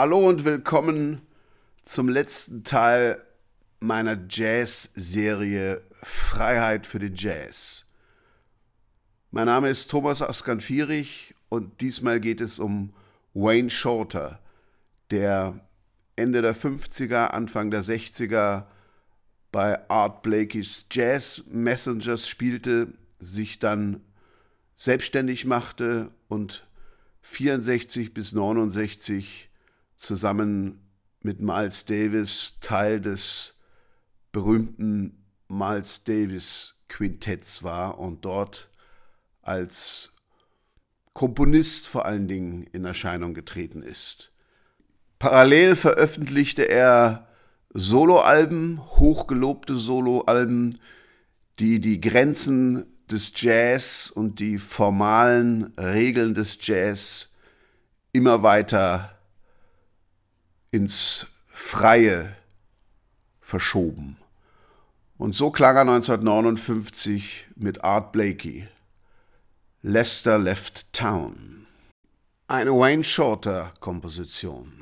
Hallo und willkommen zum letzten Teil meiner Jazz-Serie Freiheit für den Jazz. Mein Name ist Thomas Askanfierich und diesmal geht es um Wayne Shorter, der Ende der 50er, Anfang der 60er bei Art Blakey's Jazz Messengers spielte, sich dann selbstständig machte und 64 bis 69 zusammen mit Miles Davis Teil des berühmten Miles Davis Quintetts war und dort als Komponist vor allen Dingen in Erscheinung getreten ist. Parallel veröffentlichte er Soloalben, hochgelobte Soloalben, die die Grenzen des Jazz und die formalen Regeln des Jazz immer weiter ins Freie verschoben. Und so klang er 1959 mit Art Blakey. Lester Left Town. Eine Wayne Shorter Komposition.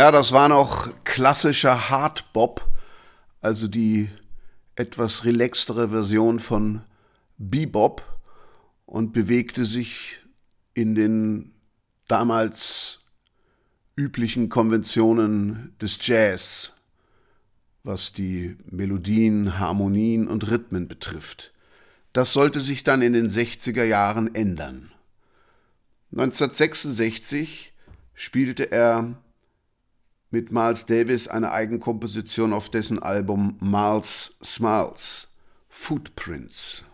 Ja, das war noch klassischer Hardbop, also die etwas relaxtere Version von Bebop und bewegte sich in den damals üblichen Konventionen des Jazz, was die Melodien, Harmonien und Rhythmen betrifft. Das sollte sich dann in den 60er Jahren ändern. 1966 spielte er mit Miles Davis eine Eigenkomposition auf dessen Album Miles Smiles, Footprints.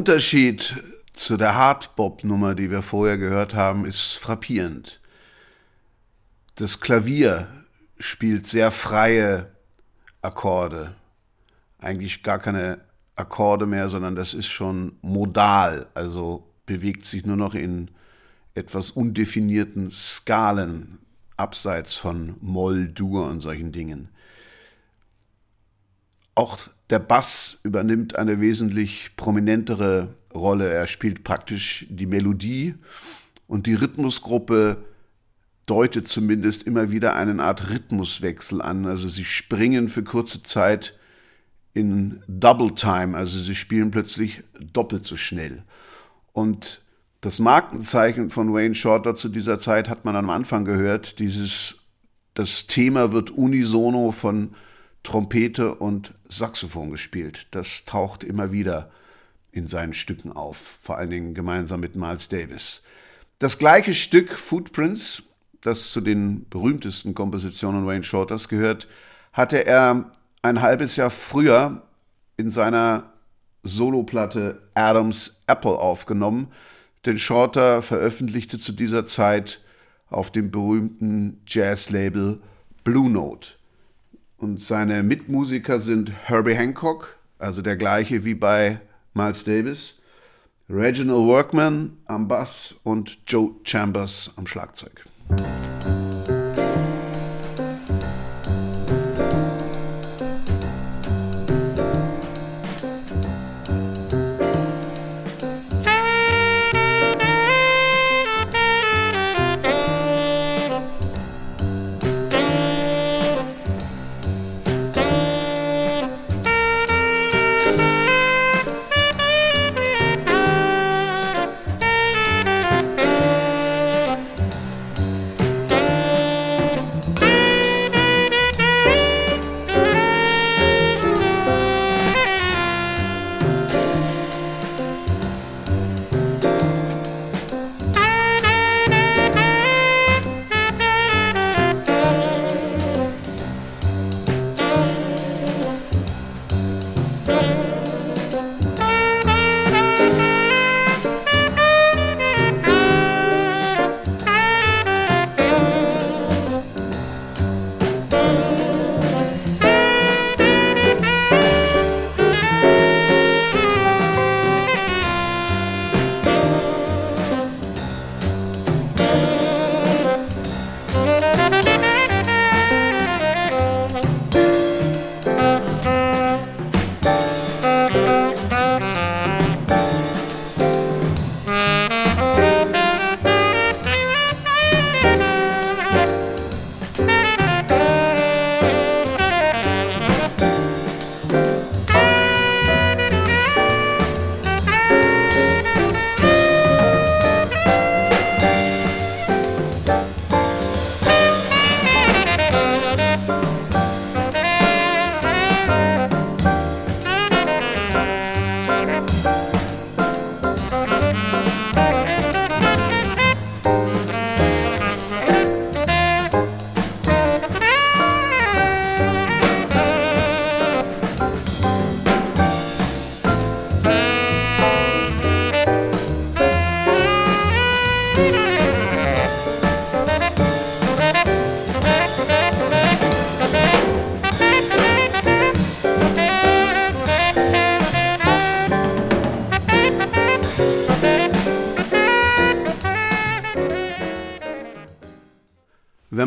Unterschied zu der Hardbop-Nummer, die wir vorher gehört haben, ist frappierend. Das Klavier spielt sehr freie Akkorde. Eigentlich gar keine Akkorde mehr, sondern das ist schon modal, also bewegt sich nur noch in etwas undefinierten Skalen, abseits von Moll, Dur und solchen Dingen. Auch der Bass übernimmt eine wesentlich prominentere Rolle. Er spielt praktisch die Melodie und die Rhythmusgruppe deutet zumindest immer wieder eine Art Rhythmuswechsel an. Also sie springen für kurze Zeit in Double Time, also sie spielen plötzlich doppelt so schnell. Und das Markenzeichen von Wayne Shorter zu dieser Zeit hat man am Anfang gehört, dieses das Thema wird unisono von Trompete und Saxophon gespielt. Das taucht immer wieder in seinen Stücken auf, vor allen Dingen gemeinsam mit Miles Davis. Das gleiche Stück Footprints, das zu den berühmtesten Kompositionen Wayne Shorters gehört, hatte er ein halbes Jahr früher in seiner Soloplatte Adams Apple aufgenommen, denn Shorter veröffentlichte zu dieser Zeit auf dem berühmten Jazzlabel Blue Note. Und seine Mitmusiker sind Herbie Hancock, also der gleiche wie bei Miles Davis, Reginald Workman am Bass und Joe Chambers am Schlagzeug.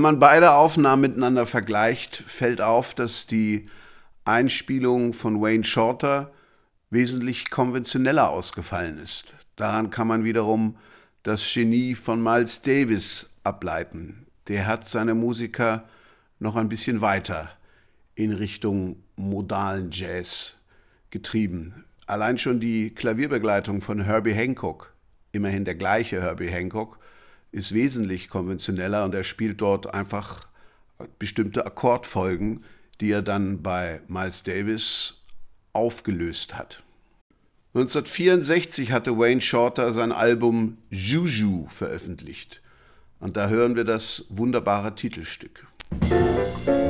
Man beide Aufnahmen miteinander vergleicht, fällt auf, dass die Einspielung von Wayne Shorter wesentlich konventioneller ausgefallen ist. Daran kann man wiederum das Genie von Miles Davis ableiten. Der hat seine Musiker noch ein bisschen weiter in Richtung modalen Jazz getrieben. Allein schon die Klavierbegleitung von Herbie Hancock, immerhin der gleiche Herbie Hancock, ist wesentlich konventioneller und er spielt dort einfach bestimmte Akkordfolgen, die er dann bei Miles Davis aufgelöst hat. 1964 hatte Wayne Shorter sein Album Juju veröffentlicht und da hören wir das wunderbare Titelstück. Musik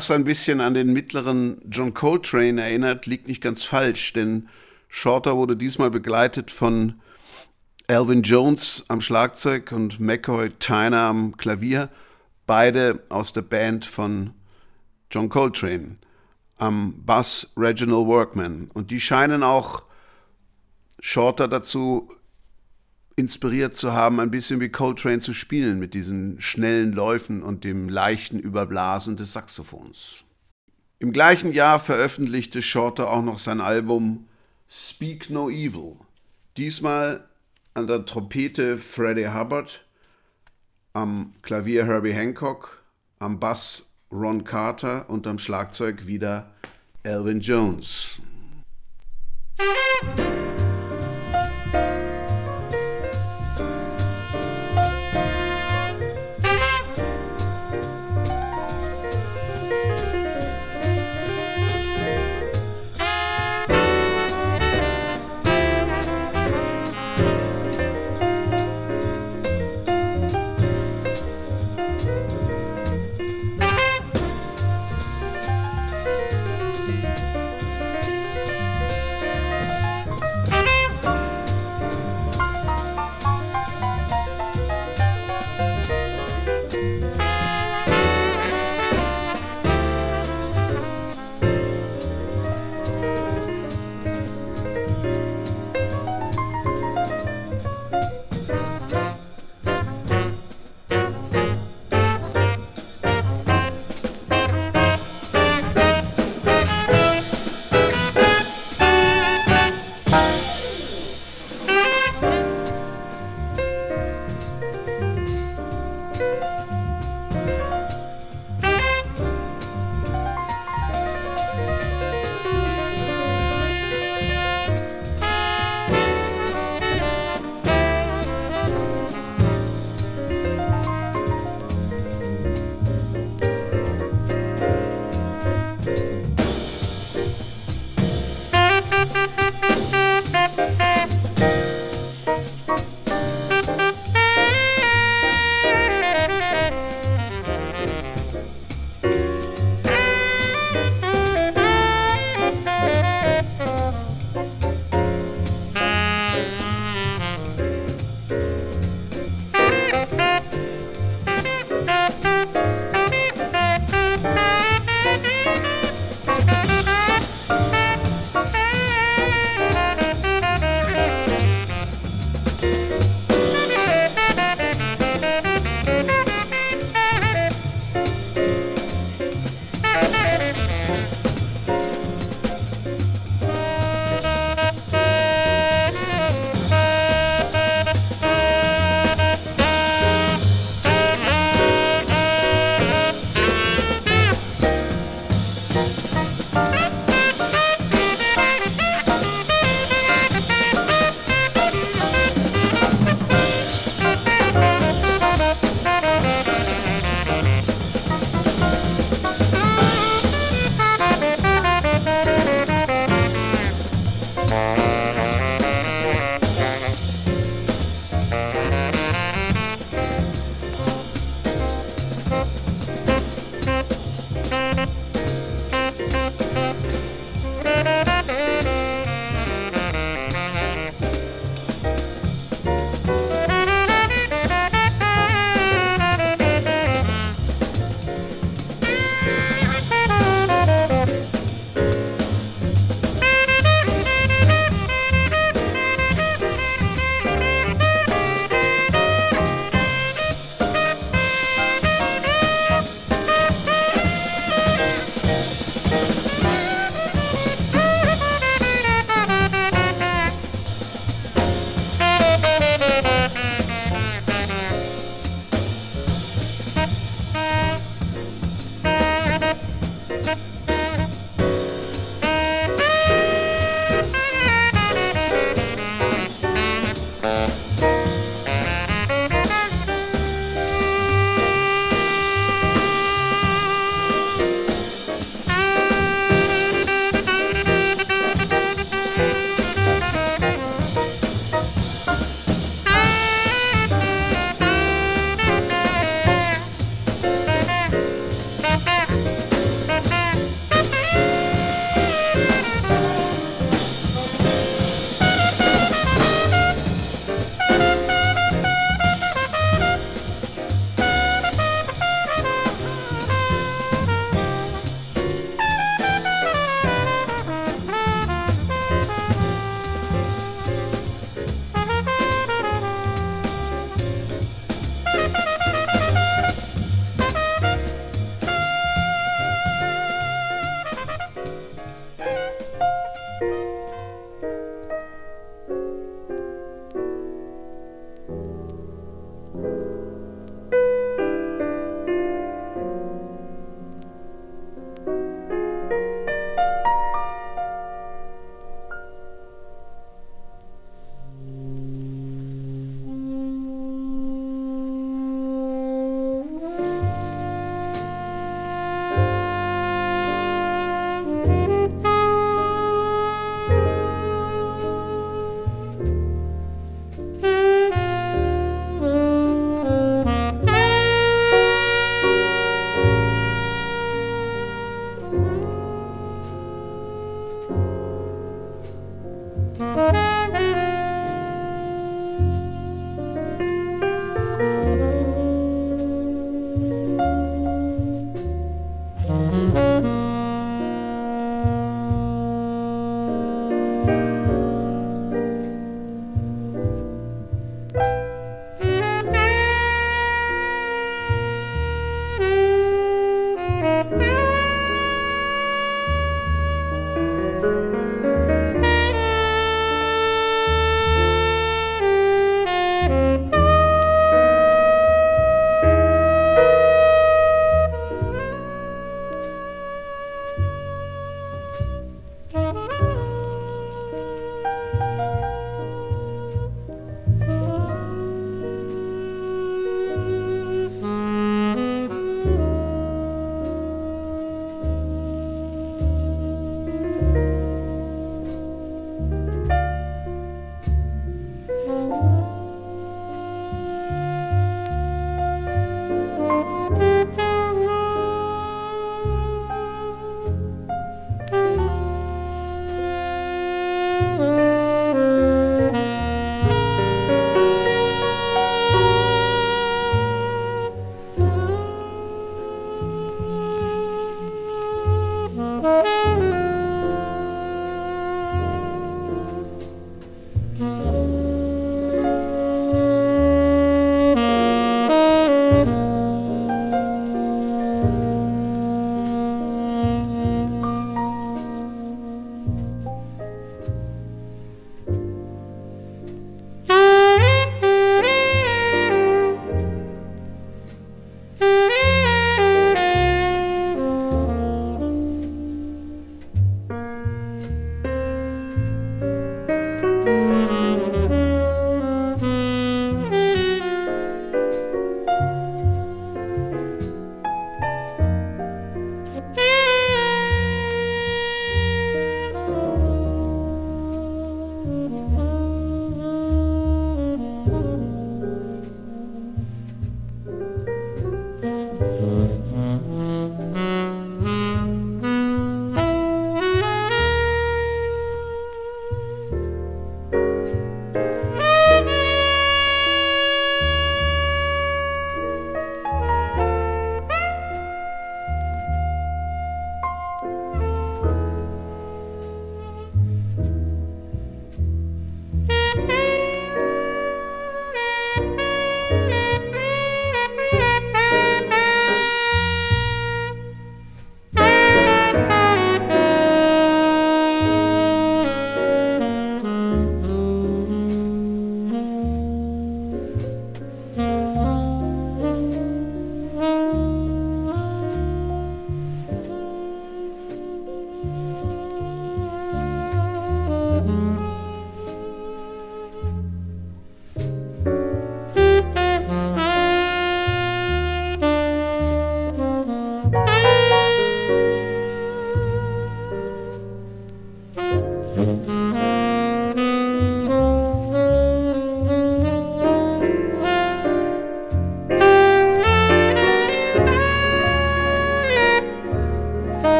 das ein bisschen an den mittleren John Coltrane erinnert, liegt nicht ganz falsch, denn Shorter wurde diesmal begleitet von Alvin Jones am Schlagzeug und McCoy Tyner am Klavier, beide aus der Band von John Coltrane. Am Bass Reginald Workman. Und die scheinen auch Shorter dazu inspiriert zu haben, ein bisschen wie Coltrane zu spielen mit diesen schnellen Läufen und dem leichten Überblasen des Saxophons. Im gleichen Jahr veröffentlichte Shorter auch noch sein Album Speak No Evil. Diesmal an der Trompete Freddie Hubbard, am Klavier Herbie Hancock, am Bass Ron Carter und am Schlagzeug wieder Elvin Jones.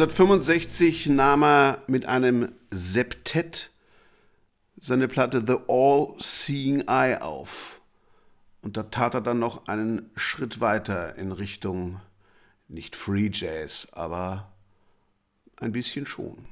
1965 nahm er mit einem Septett seine Platte The All Seeing Eye auf. Und da tat er dann noch einen Schritt weiter in Richtung nicht Free Jazz, aber ein bisschen schon.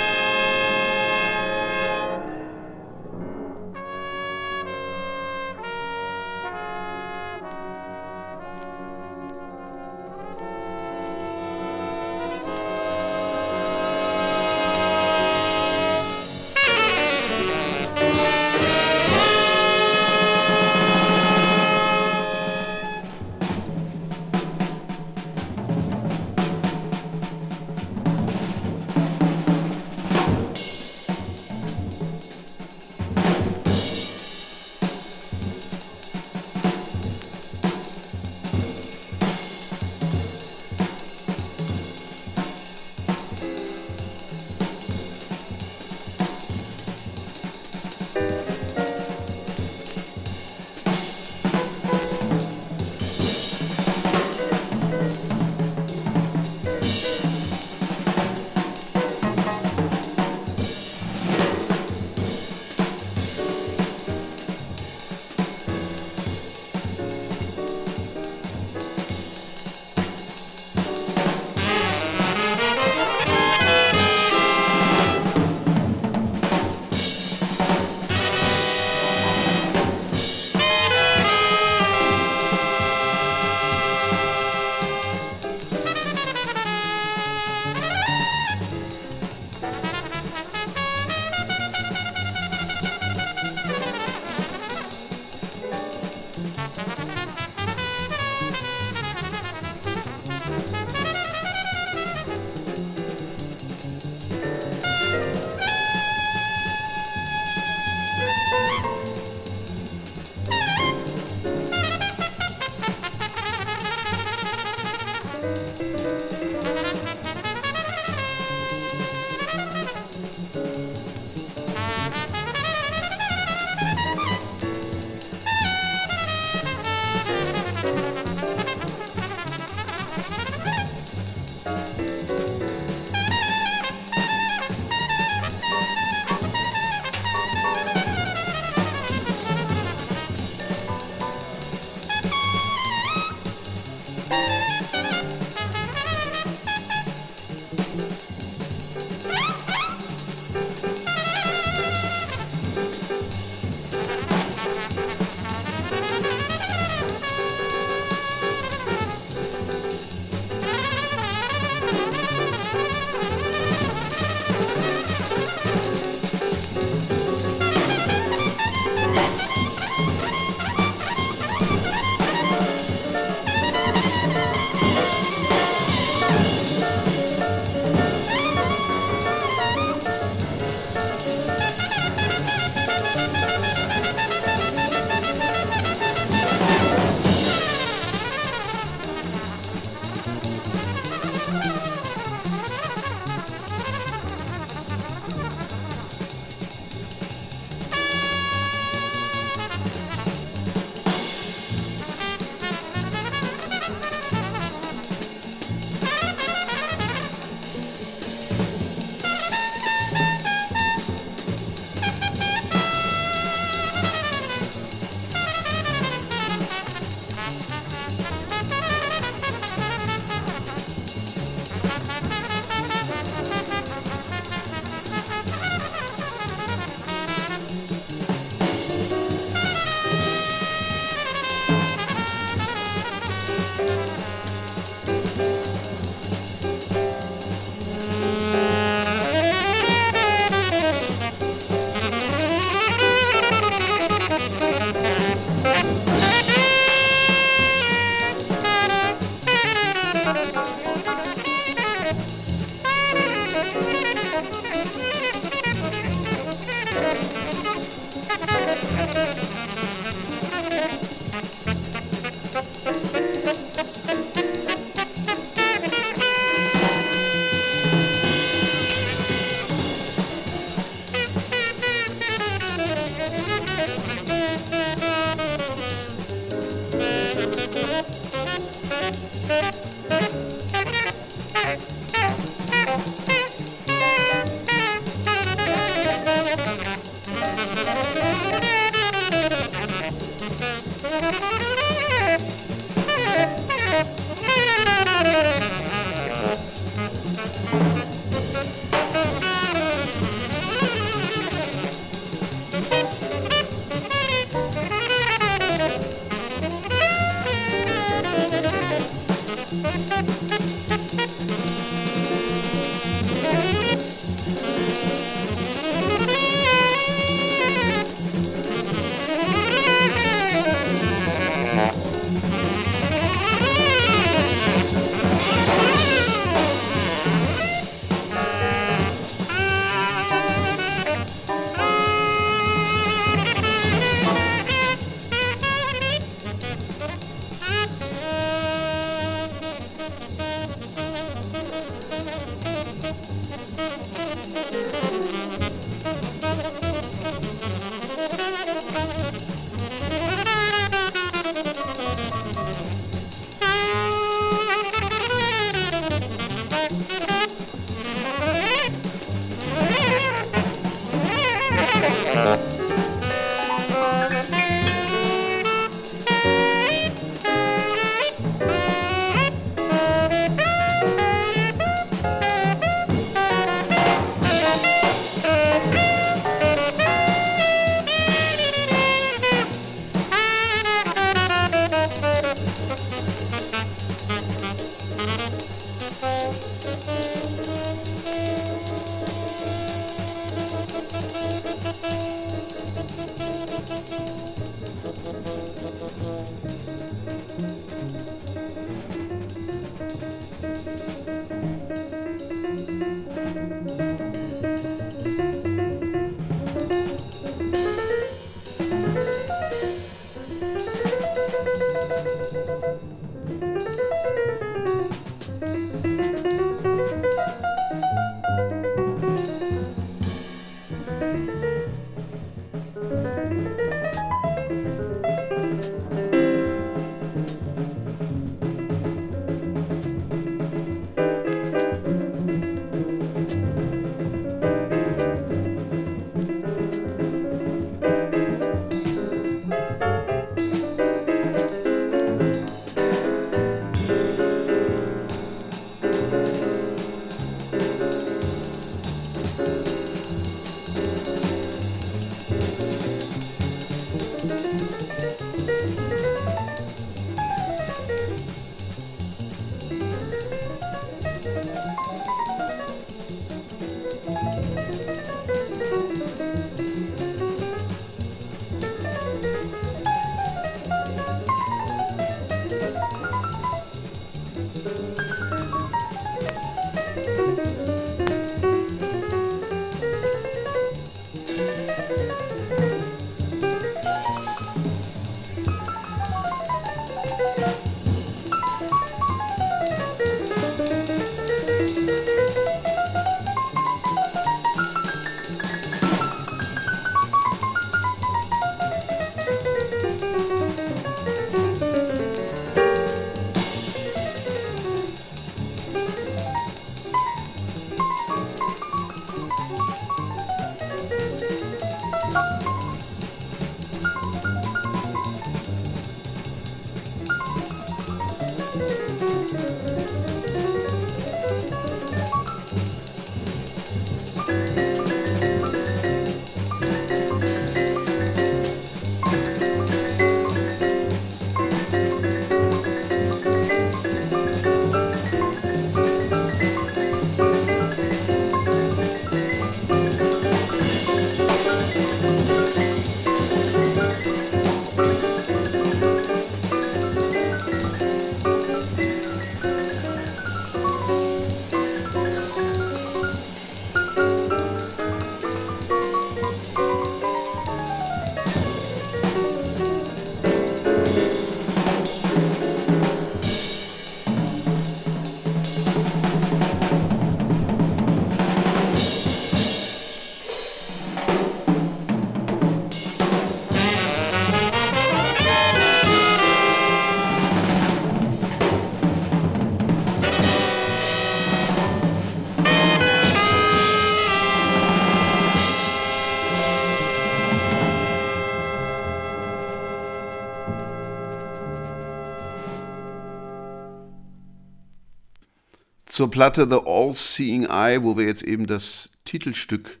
Zur Platte The All-Seeing Eye, wo wir jetzt eben das Titelstück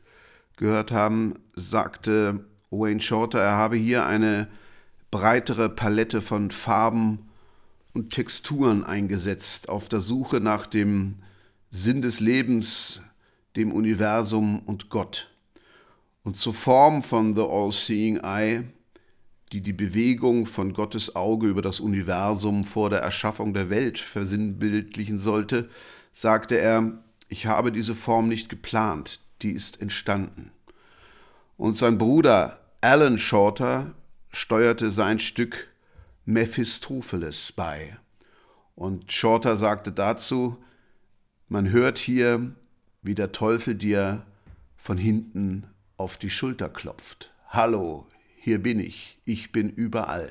gehört haben, sagte Wayne Shorter, er habe hier eine breitere Palette von Farben und Texturen eingesetzt, auf der Suche nach dem Sinn des Lebens, dem Universum und Gott. Und zur Form von The All-Seeing Eye, die die Bewegung von Gottes Auge über das Universum vor der Erschaffung der Welt versinnbildlichen sollte, sagte er, ich habe diese Form nicht geplant, die ist entstanden. Und sein Bruder Alan Shorter steuerte sein Stück Mephistopheles bei. Und Shorter sagte dazu, man hört hier, wie der Teufel dir von hinten auf die Schulter klopft. Hallo, hier bin ich, ich bin überall.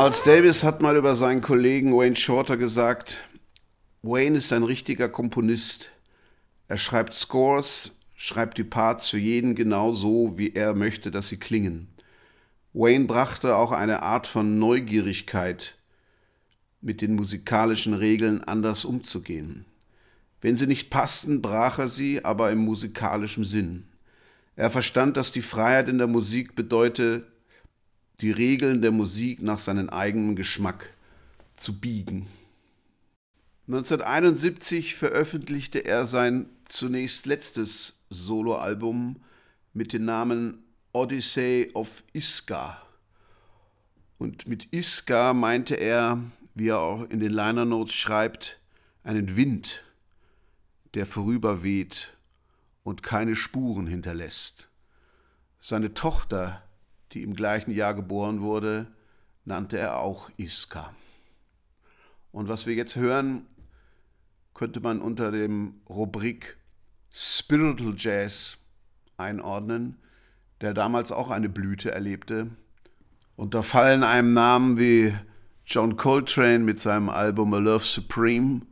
Miles Davis hat mal über seinen Kollegen Wayne Shorter gesagt, Wayne ist ein richtiger Komponist. Er schreibt Scores, schreibt die Parts für jeden genau so, wie er möchte, dass sie klingen. Wayne brachte auch eine Art von Neugierigkeit mit den musikalischen Regeln anders umzugehen. Wenn sie nicht passten, brach er sie, aber im musikalischen Sinn. Er verstand, dass die Freiheit in der Musik bedeutet, die Regeln der Musik nach seinem eigenen Geschmack zu biegen. 1971 veröffentlichte er sein zunächst letztes Soloalbum mit dem Namen Odyssey of Iska. Und mit Iska meinte er, wie er auch in den Liner Notes schreibt, einen Wind, der vorüberweht und keine Spuren hinterlässt. Seine Tochter, die im gleichen Jahr geboren wurde, nannte er auch Iska. Und was wir jetzt hören, könnte man unter dem Rubrik Spiritual Jazz einordnen, der damals auch eine Blüte erlebte. Und da fallen einem Namen wie John Coltrane mit seinem Album A Love Supreme,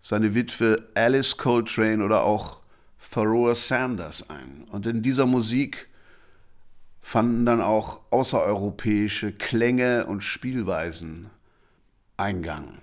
seine Witwe Alice Coltrane oder auch Pharoah Sanders ein. Und in dieser Musik fanden dann auch außereuropäische Klänge und Spielweisen Eingang.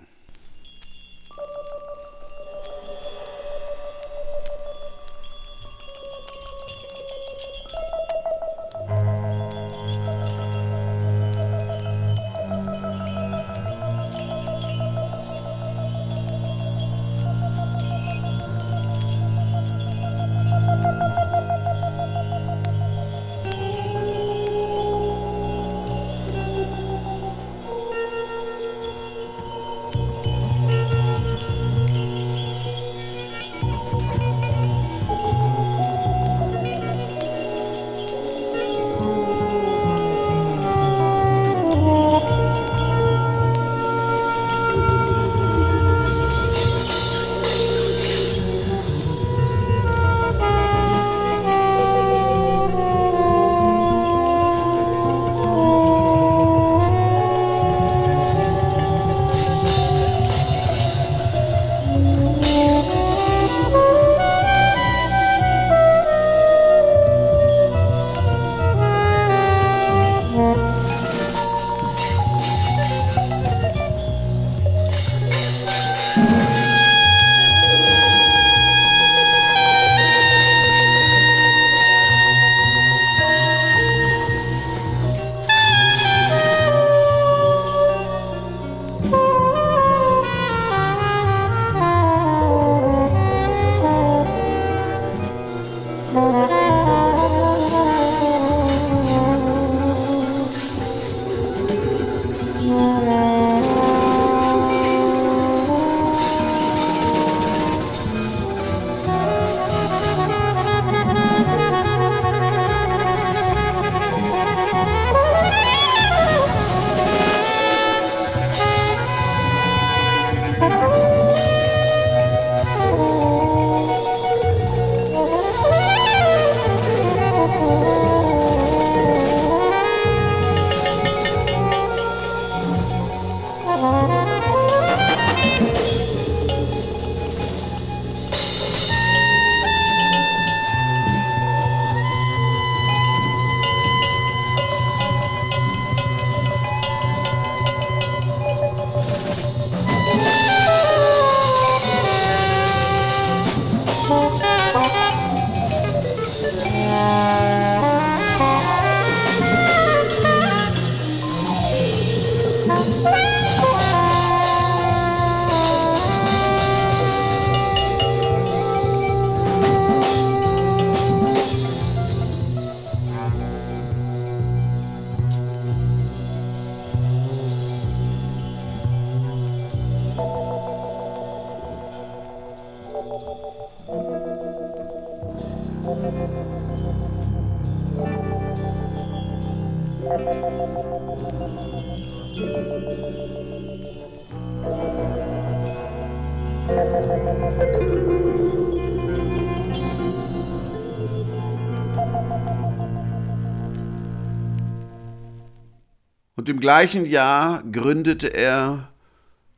Gleichen Jahr gründete er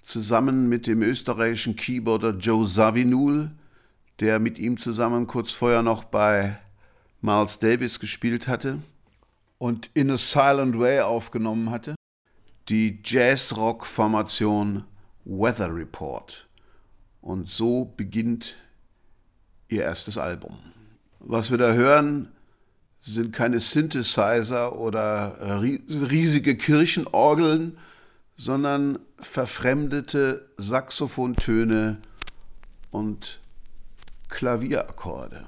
zusammen mit dem österreichischen Keyboarder Joe Zawinul, der mit ihm zusammen kurz vorher noch bei Miles Davis gespielt hatte und In a Silent Way aufgenommen hatte, die Jazz-Rock-Formation Weather Report. Und so beginnt ihr erstes Album. Was wir da hören, sind keine Synthesizer oder riesige Kirchenorgeln, sondern verfremdete Saxophontöne und Klavierakkorde.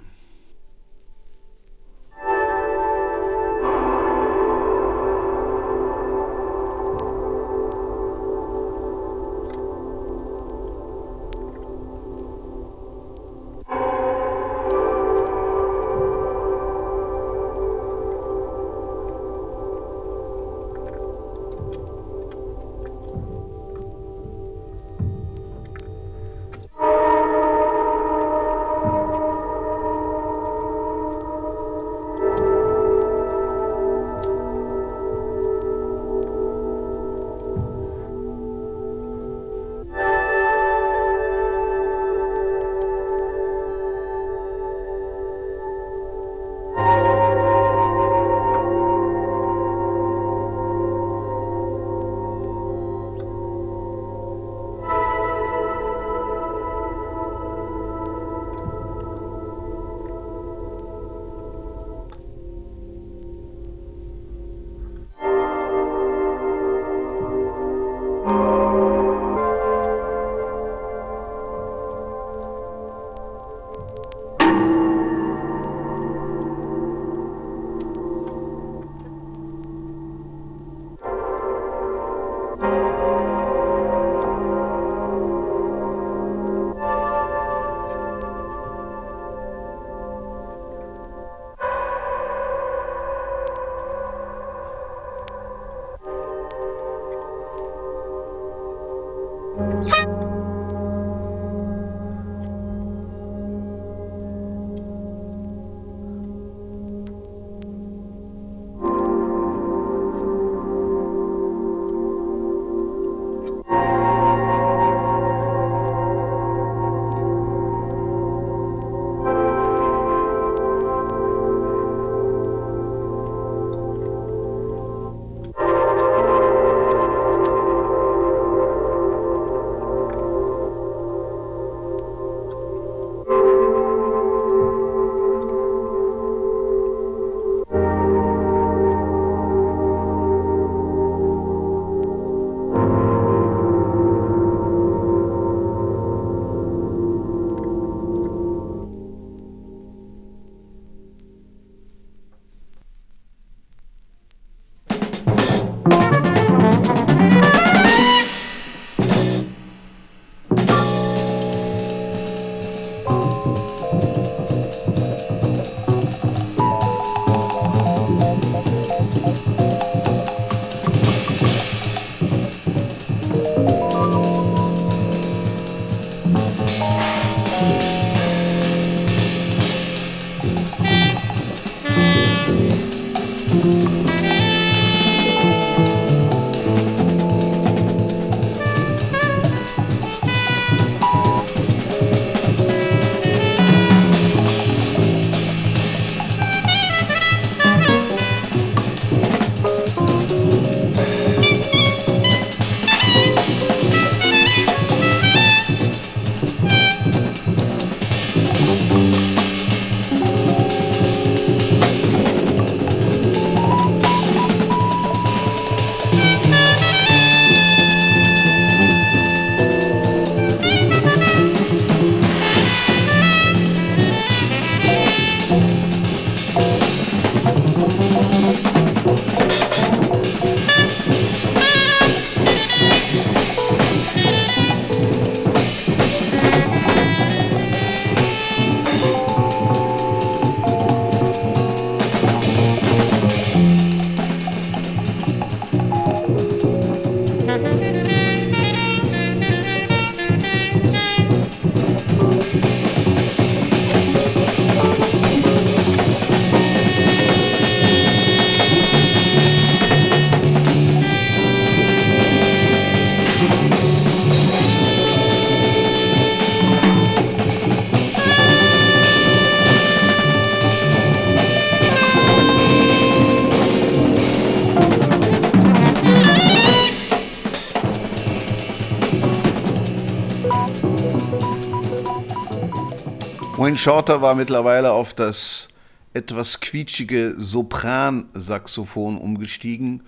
Shorter war mittlerweile auf das etwas quietschige Sopran-Saxophon umgestiegen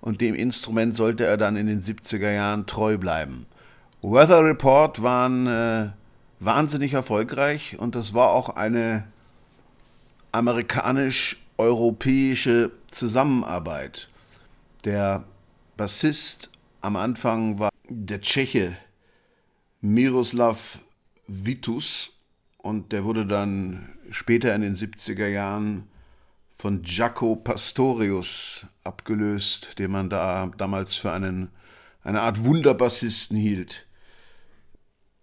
und dem Instrument sollte er dann in den 70er Jahren treu bleiben. Weather Report waren äh, wahnsinnig erfolgreich und das war auch eine amerikanisch-europäische Zusammenarbeit. Der Bassist am Anfang war der Tscheche Miroslav Vitus und der wurde dann später in den 70er Jahren von Jaco Pastorius abgelöst, den man da damals für einen, eine Art Wunderbassisten hielt.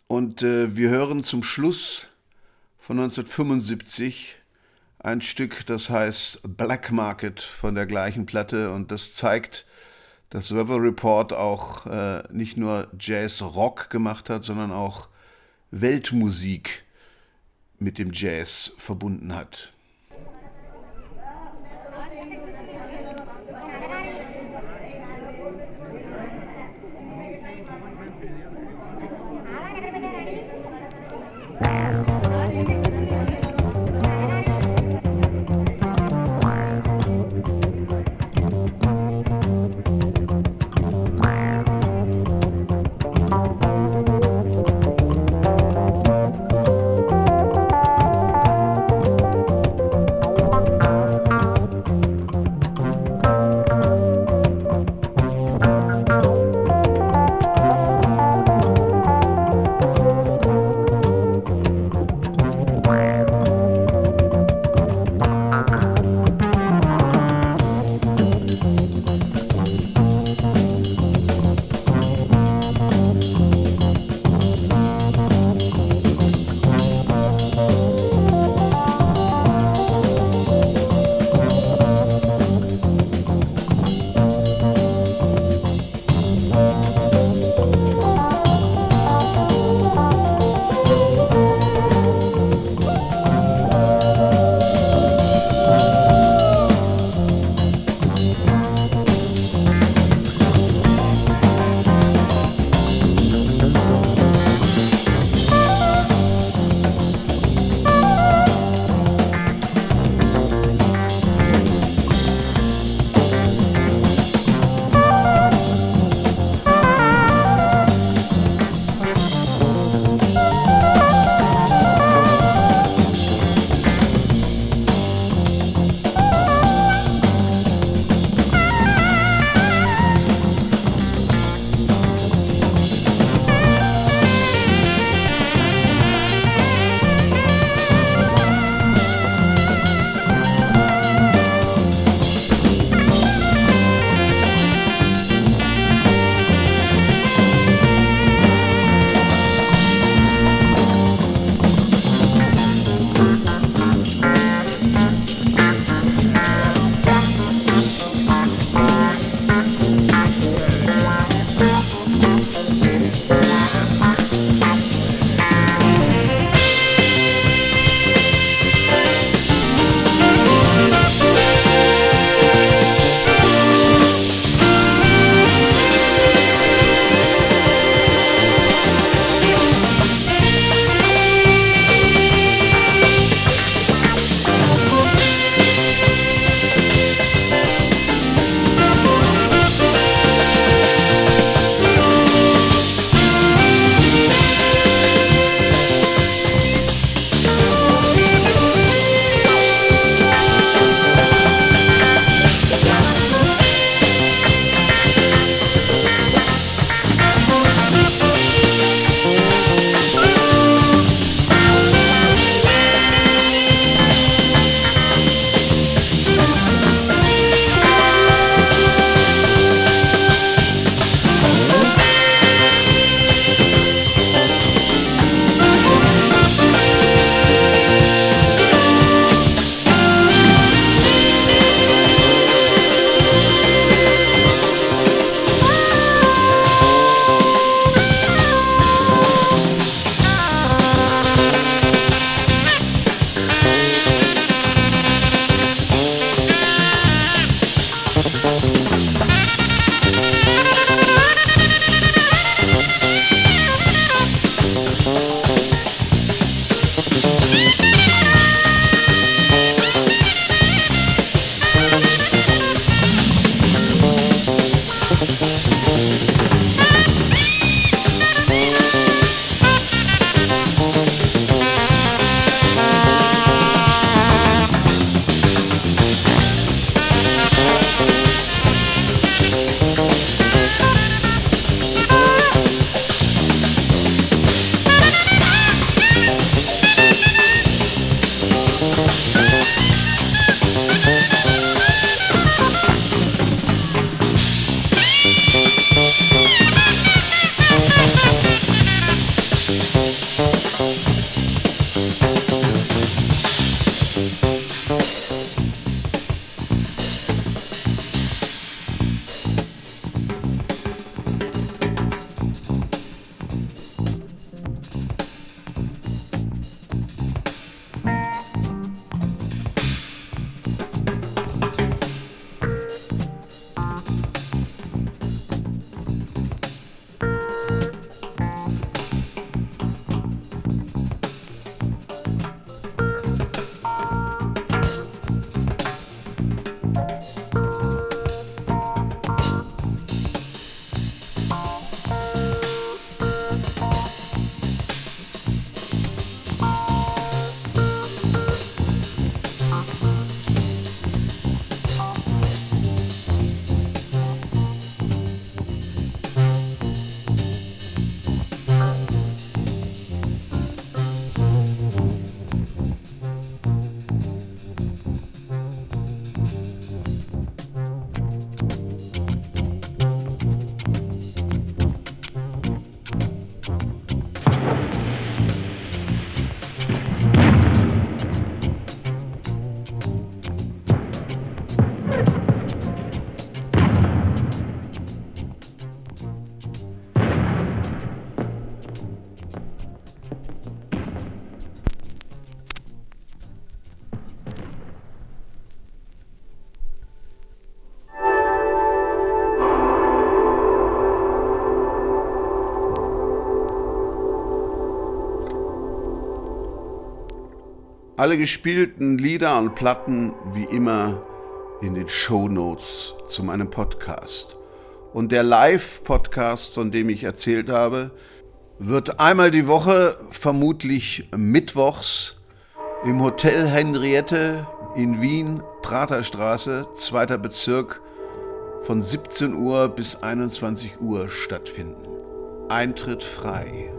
Und äh, wir hören zum Schluss von 1975 ein Stück, das heißt Black Market von der gleichen Platte und das zeigt, dass Weather Report auch äh, nicht nur Jazz-Rock gemacht hat, sondern auch Weltmusik mit dem Jazz verbunden hat. Alle gespielten Lieder und Platten wie immer in den Show Notes zu meinem Podcast. Und der Live-Podcast, von dem ich erzählt habe, wird einmal die Woche, vermutlich mittwochs, im Hotel Henriette in Wien, Praterstraße, zweiter Bezirk, von 17 Uhr bis 21 Uhr stattfinden. Eintritt frei.